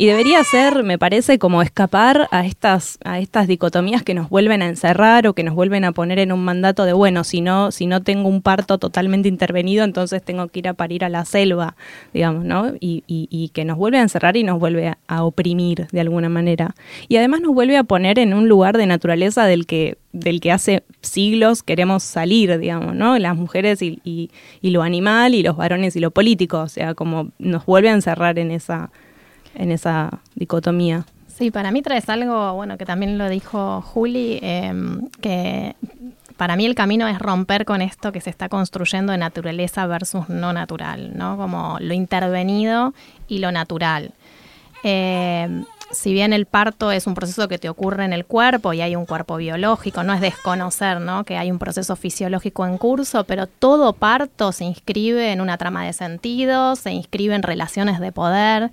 Y debería ser, me parece, como escapar a estas, a estas dicotomías que nos vuelven a encerrar o que nos vuelven a poner en un mandato de, bueno, si no, si no tengo un parto totalmente intervenido, entonces tengo que ir a parir a la selva, digamos, ¿no? Y, y, que nos vuelve a encerrar y nos vuelve a, oprimir de alguna manera. Y además nos vuelve a poner en un lugar de naturaleza del que del que hace siglos queremos salir, digamos, ¿no? Las mujeres y, y, y, lo animal y los varones y lo político, o sea, como nos vuelve a encerrar en esa, en esa dicotomía. Sí, para mí traes algo, bueno, que también lo dijo Juli, em, que para mí el camino es romper con esto que se está construyendo de naturaleza versus no natural, ¿no? Como lo intervenido y lo natural. Em, si bien el parto es un proceso que te ocurre en el cuerpo y hay un cuerpo biológico, no es desconocer ¿no? que hay un proceso fisiológico en curso, pero todo parto se inscribe en una trama de sentidos, se inscribe en relaciones de poder.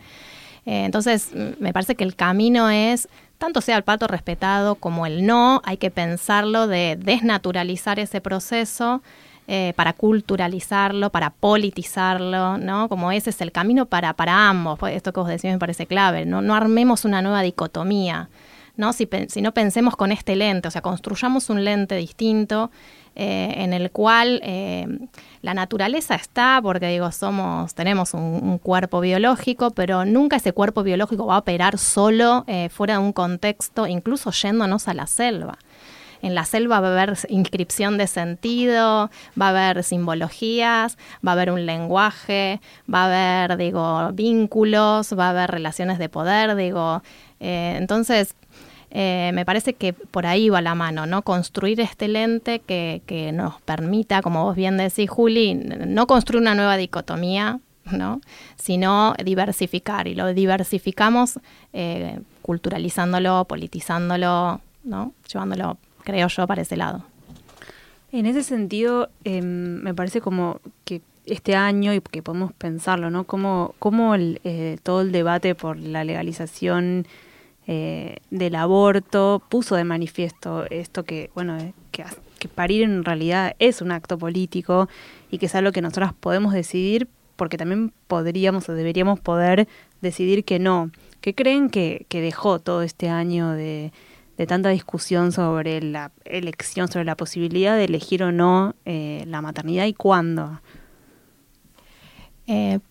Eh, entonces, me parece que el camino es, tanto sea el pato respetado como el no, hay que pensarlo de desnaturalizar ese proceso. Eh, para culturalizarlo, para politizarlo, ¿no? Como ese es el camino para, para ambos. Pues esto que vos decís me parece clave. No, no armemos una nueva dicotomía, ¿no? Si, si no pensemos con este lente, o sea, construyamos un lente distinto eh, en el cual eh, la naturaleza está, porque digo, somos, tenemos un, cuerpo biológico, pero nunca ese cuerpo biológico va a operar solo eh, fuera de un contexto, incluso yéndonos a la selva. En la selva va a haber inscripción de sentido, va a haber simbologías, va a haber un lenguaje, va a haber, digo, vínculos, va a haber relaciones de poder, digo. entonces, eh, me parece que por ahí va la mano, ¿no? Construir este lente que, que nos permita, como vos bien decís, Juli, no construir una nueva dicotomía, ¿no? sino diversificar. Y lo diversificamos eh, culturalizándolo, politizándolo, ¿no? llevándolo, creo yo, para ese lado. En ese sentido, em, me parece como que este año, y que podemos pensarlo, ¿no? Como, como el, eh, todo el debate por la legalización eh, del aborto puso de manifiesto esto que, bueno, eh, que, parir en realidad es un acto político y que es algo que nosotras podemos decidir porque también podríamos o deberíamos poder decidir que no. ¿Qué creen que, dejó todo este año de, de, tanta discusión sobre la elección, sobre la posibilidad de elegir o no eh, la maternidad y cuándo?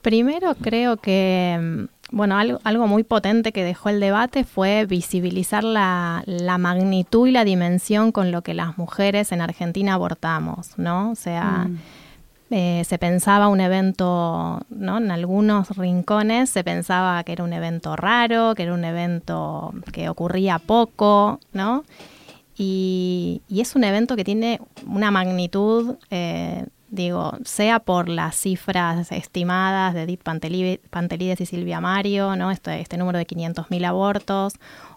primero creo que mm, bueno, algo, algo, muy potente que dejó el debate fue visibilizar la, la, magnitud y la dimensión con lo que las mujeres en Argentina abortamos, ¿no? O sea, mm. eh, se pensaba un evento, ¿no? En algunos rincones se pensaba que era un evento raro, que era un evento que ocurría poco, ¿no? Y, y es un evento que tiene una magnitud eh, digo, sea por las cifras estimadas de Edith Pantelides y Silvia Mario, ¿no? este, este número de 500.000 abortos,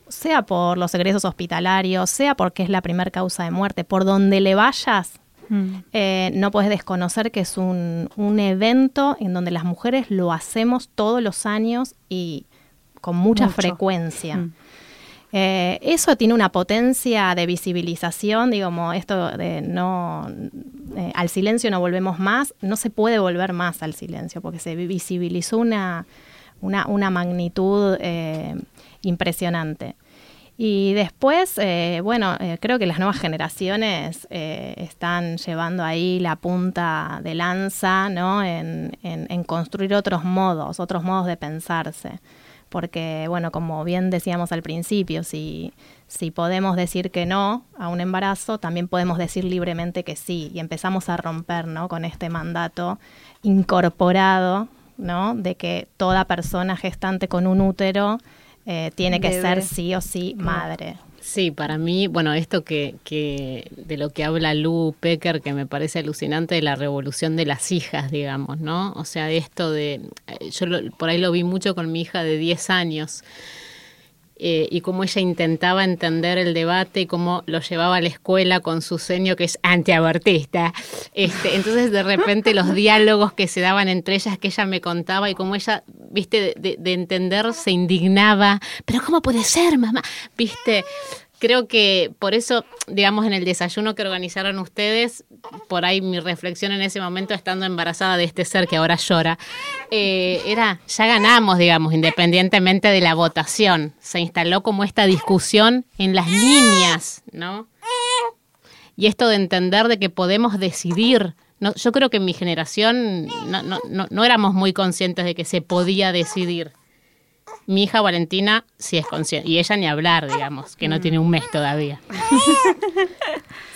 sea por los egresos hospitalarios, sea porque es la primera causa de muerte, por donde le vayas, mm. eh, no puedes desconocer que es un, un, evento en donde las mujeres lo hacemos todos los años y con mucha frecuencia. Mm. Eh, eso tiene una potencia de visibilización, digamos, esto de no, eh, al silencio no volvemos más, no se puede volver más al silencio, porque se visibilizó una, una, magnitud eh, impresionante. Y después, bueno, creo que las nuevas generaciones están llevando ahí la punta de lanza, ¿no? en, en construir otros modos, otros modos de pensarse porque, bueno, como bien decíamos al principio, si, si podemos decir que no a un embarazo, también podemos decir libremente que sí, y empezamos a romper, ¿no? Con este mandato incorporado, ¿no? De que toda persona gestante con un útero eh, tiene que ser sí o sí madre. Sí, para mí, bueno, esto que, que de lo que habla Lou Pecker, que me parece alucinante, de la revolución de las hijas, digamos, ¿no? O sea, esto de, eh, yo por ahí lo vi mucho con mi hija de 10 años, eh, y cómo ella intentaba entender el debate y cómo lo llevaba a la escuela con su seño que es antiabortista. Este, entonces de repente los diálogos que se daban entre ellas que ella me contaba y cómo ella, viste, de, entender se indignaba, pero ¿cómo puede ser, mamá? Viste, creo que por eso, digamos, en el desayuno que organizaron ustedes, por ahí mi reflexión en ese momento, estando embarazada de este ser que ahora llora, eh, era, ya ganamos, digamos, independientemente de la votación. Se instaló como esta discusión en las niñas, ¿no? Y esto de entender de que podemos decidir. No, yo creo que en mi generación no éramos muy conscientes de que se podía decidir. Mi hija Valentina sí es consciente, y ella ni hablar, digamos, que no tiene un mes todavía. (laughs)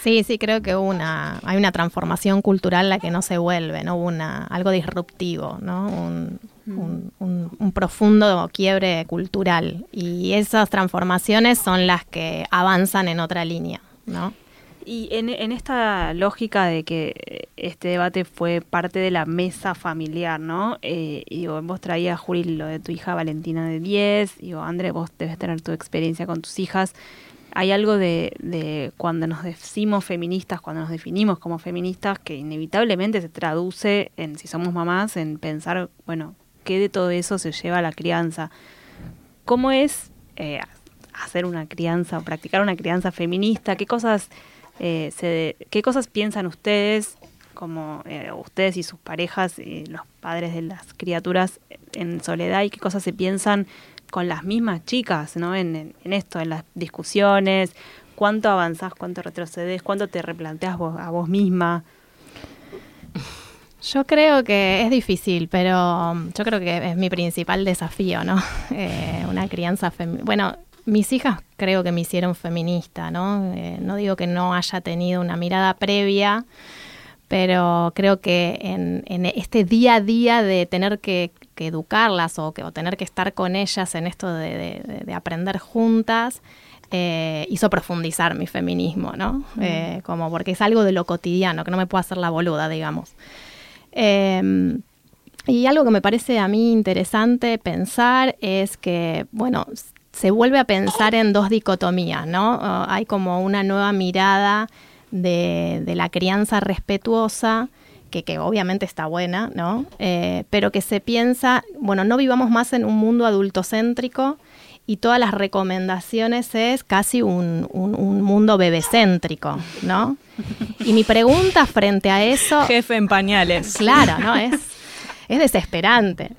Sí, sí, creo que una, hay una transformación cultural la que no se vuelve, ¿no? Una, algo disruptivo, ¿no? Un, un- un- un profundo quiebre cultural. Y esas transformaciones son las que avanzan en otra línea, ¿no? Y en, esta lógica de que este debate fue parte de la mesa familiar, ¿no? Eh, y digo, vos traías, Juli, lo de tu hija Valentina de 10, digo, André, vos debes tener tu experiencia con tus hijas. Hay algo de, de cuando nos decimos feministas, cuando nos definimos como feministas, que inevitablemente se traduce en, si somos mamás, en pensar, bueno, ¿qué de todo eso se lleva a la crianza? ¿Cómo es eh, hacer una crianza o practicar una crianza feminista? ¿Qué cosas, eh, qué cosas piensan ustedes, como eh, ustedes y sus parejas, y los padres de las criaturas en soledad, y qué cosas se piensan con las mismas chicas, ¿no? En, esto, en las discusiones, cuánto avanzás, cuánto retrocedes, cuánto te replanteas vos, a vos misma. Yo creo que es difícil, pero um, yo creo que es mi principal desafío, ¿no? (laughs) Eh, una crianza feminista. Bueno, mis hijas creo que me hicieron feminista, ¿no? Eh, no digo que no haya tenido una mirada previa, pero creo que en, en este día a día de tener que, que educarlas o, que, o tener que estar con ellas en esto de, de- de- de aprender juntas, eh, hizo profundizar mi feminismo, ¿no? Eh, como porque es algo de lo cotidiano, que no me puedo hacer la boluda, digamos. Eh, y algo que me parece a mí interesante pensar es que, bueno, se vuelve a pensar en dos dicotomías, ¿no? Uh, hay como una nueva mirada de, de la crianza respetuosa, que, que obviamente está buena, ¿no? Eh, pero que se piensa, bueno, no vivamos más en un mundo adultocéntrico y todas las recomendaciones es casi un, un- un mundo bebecéntrico, ¿no? Y mi pregunta frente a eso... (laughs) Jefe en pañales. Claro, ¿no? Es, es desesperante.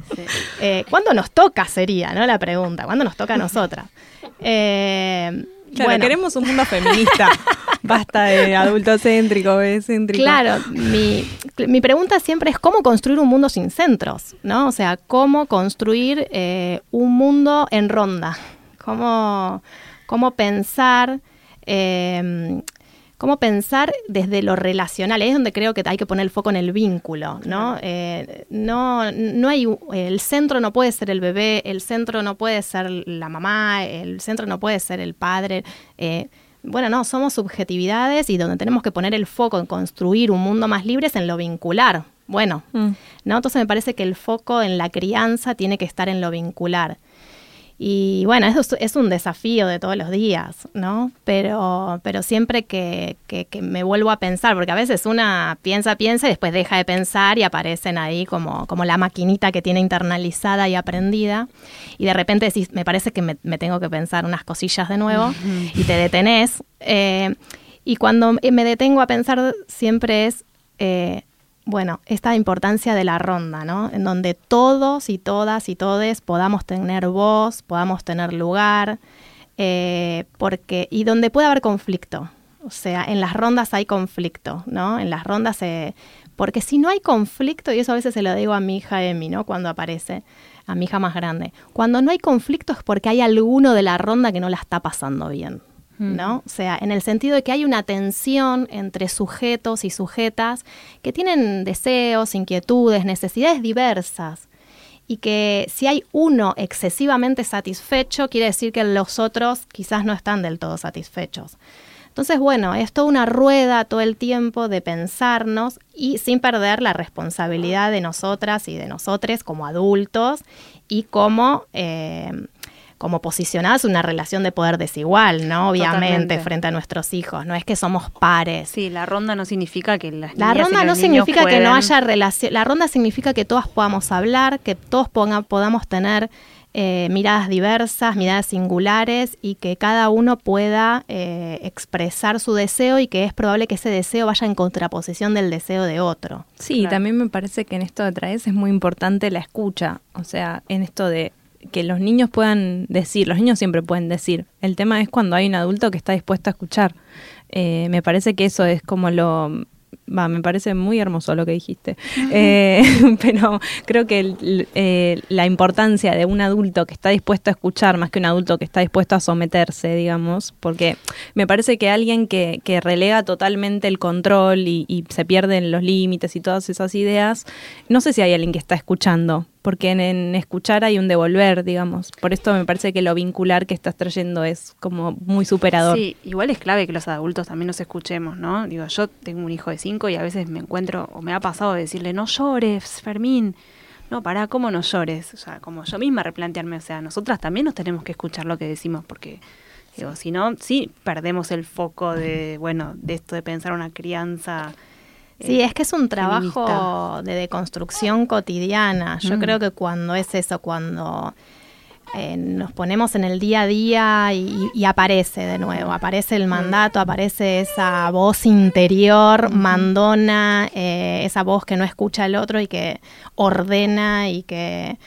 Eh, ¿Cuándo nos toca sería, ¿no? La pregunta. ¿Cuándo nos toca a nosotras? Eh, Claro, bueno, queremos un mundo feminista. (laughs) Basta de adultocéntrico, bebecéntrico. Claro, mi, mi pregunta siempre es cómo construir un mundo sin centros, ¿no? O sea, cómo construir eh, un mundo en ronda, cómo, cómo pensar, eh, cómo pensar desde lo relacional. Ahí es donde creo que hay que poner el foco en el vínculo, ¿no? Eh, no, no hay el centro no puede ser el bebé, el centro no puede ser la mamá, el centro no puede ser el padre. eh, bueno, no, somos subjetividades y donde tenemos que poner el foco en construir un mundo más libre es en lo vincular. Bueno, Mm. ¿no? Entonces me parece que el foco en la crianza tiene que estar en lo vincular. Y bueno, eso es, es un desafío de todos los días, ¿no? Pero, pero siempre que, que- que me vuelvo a pensar, porque a veces una piensa, piensa y después deja de pensar y aparecen ahí como, como la maquinita que tiene internalizada y aprendida. Y de repente decís, me parece que me, me tengo que pensar unas cosillas de nuevo y te detenés. Eh, y cuando me detengo a pensar siempre es... eh, bueno, esta importancia de la ronda, ¿no? En donde todos y todas y todes podamos tener voz, podamos tener lugar, eh, porque y donde puede haber conflicto. O sea, en las rondas hay conflicto, ¿no? En las rondas, eh, porque si no hay conflicto, y eso a veces se lo digo a mi hija Emi, ¿no? Cuando aparece, a mi hija más grande, cuando no hay conflicto es porque hay alguno de la ronda que no la está pasando bien. ¿No? O sea, en el sentido de que hay una tensión entre sujetos y sujetas que tienen deseos, inquietudes, necesidades diversas. Y que si hay uno excesivamente satisfecho, quiere decir que los otros quizás no están del todo satisfechos. Entonces, bueno, es toda una rueda todo el tiempo de pensarnos y sin perder la responsabilidad de nosotras y de nosotres como adultos y como, eh, como posicionadas una relación de poder desigual, ¿no? Obviamente, Totalmente. frente a nuestros hijos. No es que somos pares. Sí, la ronda no significa que las La niñas y ronda los no niños significa que no haya relación. La ronda significa que todas podamos hablar, que todos ponga- podamos tener eh, miradas diversas, miradas singulares y que cada uno pueda eh, expresar su deseo y que es probable que ese deseo vaya en contraposición del deseo de otro. Sí, también me parece que en esto de traes es muy importante la escucha, o sea, en esto de que los niños puedan decir, los niños siempre pueden decir, el tema es cuando hay un adulto que está dispuesto a escuchar. Eh, me parece que eso es como lo, Va, me parece muy hermoso lo que dijiste. Eh, (laughs) pero creo que eh, la importancia de un adulto que está dispuesto a escuchar más que un adulto que está dispuesto a someterse, digamos, porque me parece que alguien que, que relega totalmente el control y, y se pierden los límites y todas esas ideas, no sé si hay alguien que está escuchando, porque en, escuchar hay un devolver, digamos. Por esto me parece que lo vincular que estás trayendo es como muy superador. Sí, igual es clave que los adultos también nos escuchemos, ¿no? Digo, yo tengo un hijo de cinco y a veces me encuentro, o me ha pasado decirle, no llores, Fermín. No, para, ¿cómo no llores? O sea, como yo misma replantearme, o sea, nosotras también nos tenemos que escuchar lo que decimos, porque digo, si no, sí, perdemos el foco de, bueno, de esto de pensar una crianza Sí, es que es un trabajo de deconstrucción cotidiana. Yo mm. creo que cuando es eso, cuando eh, nos ponemos en el día a día y, aparece de nuevo, aparece el mandato, aparece esa voz interior, mandona, eh, esa voz que no escucha al otro y que ordena y que,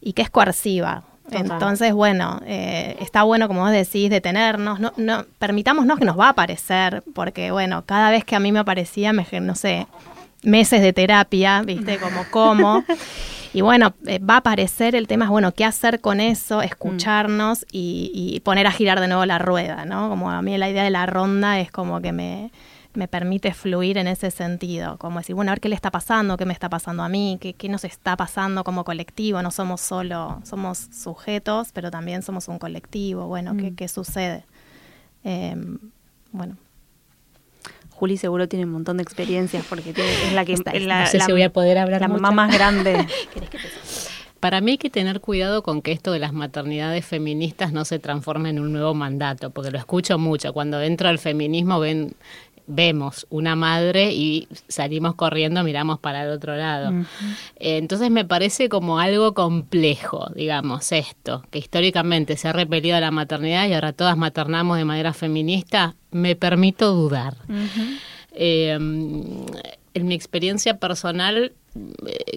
y que es coerciva. Entonces, bueno, eh, está bueno, como vos decís, detenernos. No, no, permitámonos que nos va a aparecer, porque, bueno, cada vez que a mí me aparecía, me, no sé, meses de terapia, ¿viste? Como cómo. (laughs) Y bueno, eh, va a aparecer el tema, es bueno, ¿qué hacer con eso? Escucharnos y, y, poner a girar de nuevo la rueda, ¿no? Como a mí la idea de la ronda es como que me, me permite fluir en ese sentido, como decir, bueno, a ver qué le está pasando, qué me está pasando a mí, qué, qué nos está pasando como colectivo, no somos solo, somos sujetos, pero también somos un colectivo, bueno, ¿qué, mm. qué, sucede? Em, bueno. Juli seguro tiene un montón de experiencias porque es la que está. no sé si voy a poder hablar la mamá más grande. (laughs) Para mí hay que tener cuidado con que esto de las maternidades feministas no se transforme en un nuevo mandato, porque lo escucho mucho. Cuando entro al feminismo ven vemos una madre y salimos corriendo, miramos para el otro lado. Eh, entonces me parece como algo complejo, digamos, esto, que históricamente se ha repelido la maternidad y ahora todas maternamos de manera feminista, me permito dudar. Eh, en mi experiencia personal,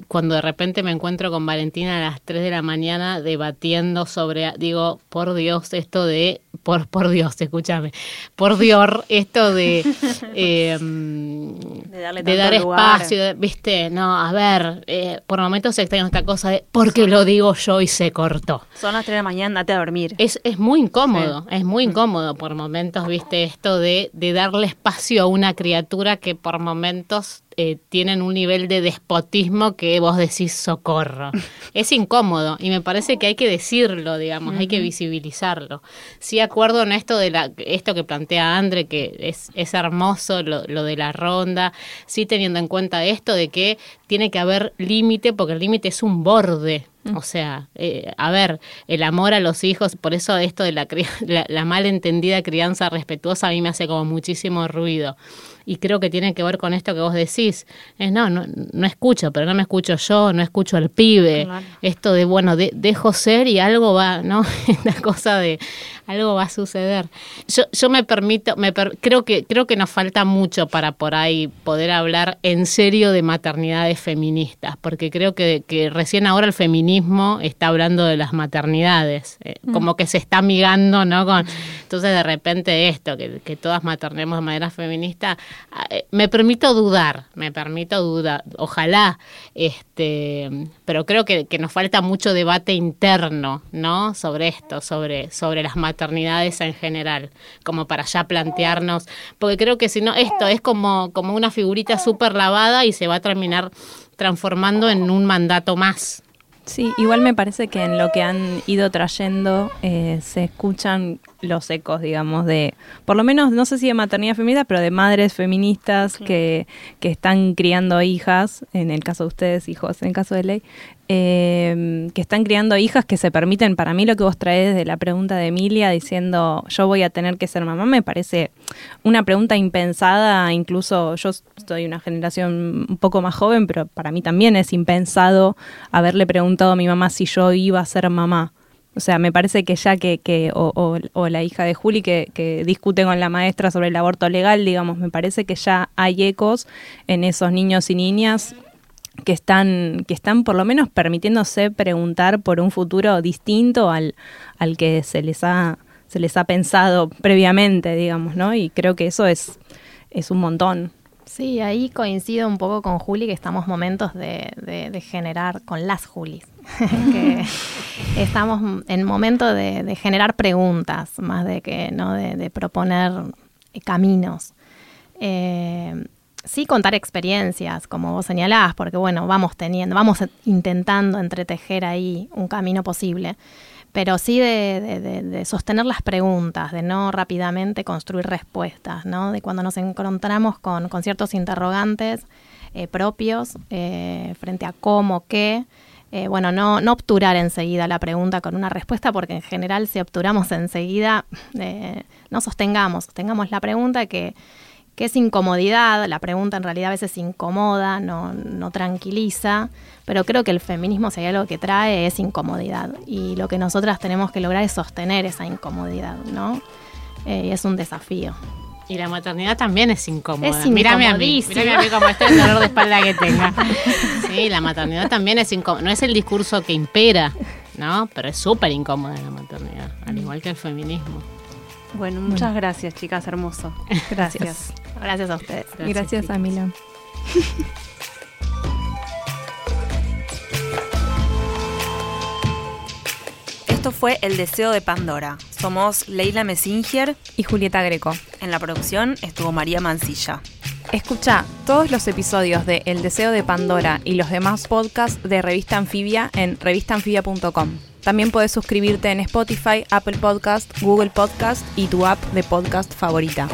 cuando de repente me encuentro con Valentina a las 3 de la mañana debatiendo sobre, digo, por Dios, esto de, por, por Dios, escúchame, por (laughs) Dios, esto de, em, de, dar espacio, viste, no, a ver, eh, por momentos extraño esta cosa de, porque lo digo yo y se cortó. Son las 3 de la mañana, date a dormir. Es, es muy incómodo, es muy incómodo por momentos, viste, esto de, de darle espacio a una criatura que por momentos eh, tienen un nivel de despotismo que vos decís socorro. (laughs) es incómodo y me parece que hay que decirlo, digamos, hay que visibilizarlo. Sí acuerdo en esto de la, esto que plantea Andre, que es, es hermoso lo, lo de la ronda, sí teniendo en cuenta esto de que tiene que haber límite, porque el límite es un borde. O sea, eh, a ver, el amor a los hijos, por eso esto de la, (laughs) la, la malentendida crianza respetuosa a mí me hace como muchísimo ruido y creo que tiene que ver con esto que vos decís. Es no, no, no escucho, pero no me escucho yo, no escucho al pibe. Esto de, bueno, de, dejo ser y algo va, ¿no? (laughs) La cosa de algo va a suceder. Yo, yo me permito, me creo, que, creo que nos falta mucho para por ahí poder hablar en serio de maternidades feministas, porque creo que, que recién ahora el feminismo está hablando de las maternidades, eh, mm. como que se está amigando, ¿no? Con, entonces de repente esto, que, que todas maternemos de manera feminista, eh, me permito dudar, me permito dudar, ojalá, este, pero creo que, que nos falta mucho debate interno, ¿no? Sobre esto, sobre, sobre las maternidades maternidades en general, como para ya plantearnos, porque creo que si no, esto es como, como una figurita súper lavada y se va a terminar transformando en un mandato más. Sí, igual me parece que en lo que han ido trayendo eh, se escuchan los ecos, digamos, de, por lo menos, no sé si de maternidad feminista, pero de madres feministas que, que están criando hijas, en el caso de ustedes, hijos, en el caso de ley, eh, que están criando hijas que se permiten, para mí lo que vos traes de la pregunta de Emilia diciendo yo voy a tener que ser mamá, me parece una pregunta impensada, incluso yo estoy una generación un poco más joven, pero para mí también es impensado haberle preguntado a mi mamá si yo iba a ser mamá. O sea, me parece que ya que, que o, o, la hija de Juli que, que, discute con la maestra sobre el aborto legal, digamos, me parece que ya hay ecos en esos niños y niñas que están, que están por lo menos permitiéndose preguntar por un futuro distinto al, al que se les ha, se les ha pensado previamente, digamos, ¿no? Y creo que eso es, es un montón. Sí, ahí coincido un poco con Juli que estamos momentos de, de, generar, con las Julis, (laughs) que estamos en momento de, generar preguntas, más de que, ¿no? De, proponer caminos. Eh, sí contar experiencias, como vos señalás, porque bueno, vamos teniendo, vamos intentando entretejer ahí un camino posible pero sí de, sostener las preguntas, de no rápidamente construir respuestas, ¿no? De cuando nos encontramos con, ciertos interrogantes eh, propios eh, frente a cómo, qué, eh, bueno, no, no obturar enseguida la pregunta con una respuesta, porque en general si obturamos enseguida, no sostengamos, sostengamos la pregunta que que es incomodidad, la pregunta en realidad a veces incomoda, no, no tranquiliza, pero creo que el feminismo si hay algo que trae es incomodidad y lo que nosotras tenemos que lograr es sostener esa incomodidad, ¿no? Eh, y es un desafío. Y la maternidad también es incómoda. Es mírame a mí, mírame a mí como está el dolor de espalda que tenga. (laughs) Sí, la maternidad también es incómoda. No es el discurso que impera, ¿no? Pero es súper incómoda la maternidad, al igual que el feminismo. Bueno, muchas gracias, chicas, hermoso. (laughs) Gracias. gracias a ustedes. Gracias, gracias a Mila. (laughs) Esto fue El Deseo de Pandora. Somos Leila Messinger y Julieta Greco. En la producción estuvo María Mancilla. Escucha todos los episodios de El Deseo de Pandora y los demás podcasts de Revista Anfibia en revistanfibia.com. También puedes suscribirte en Spotify, Apple Podcast, Google Podcast y tu app de podcast favorita.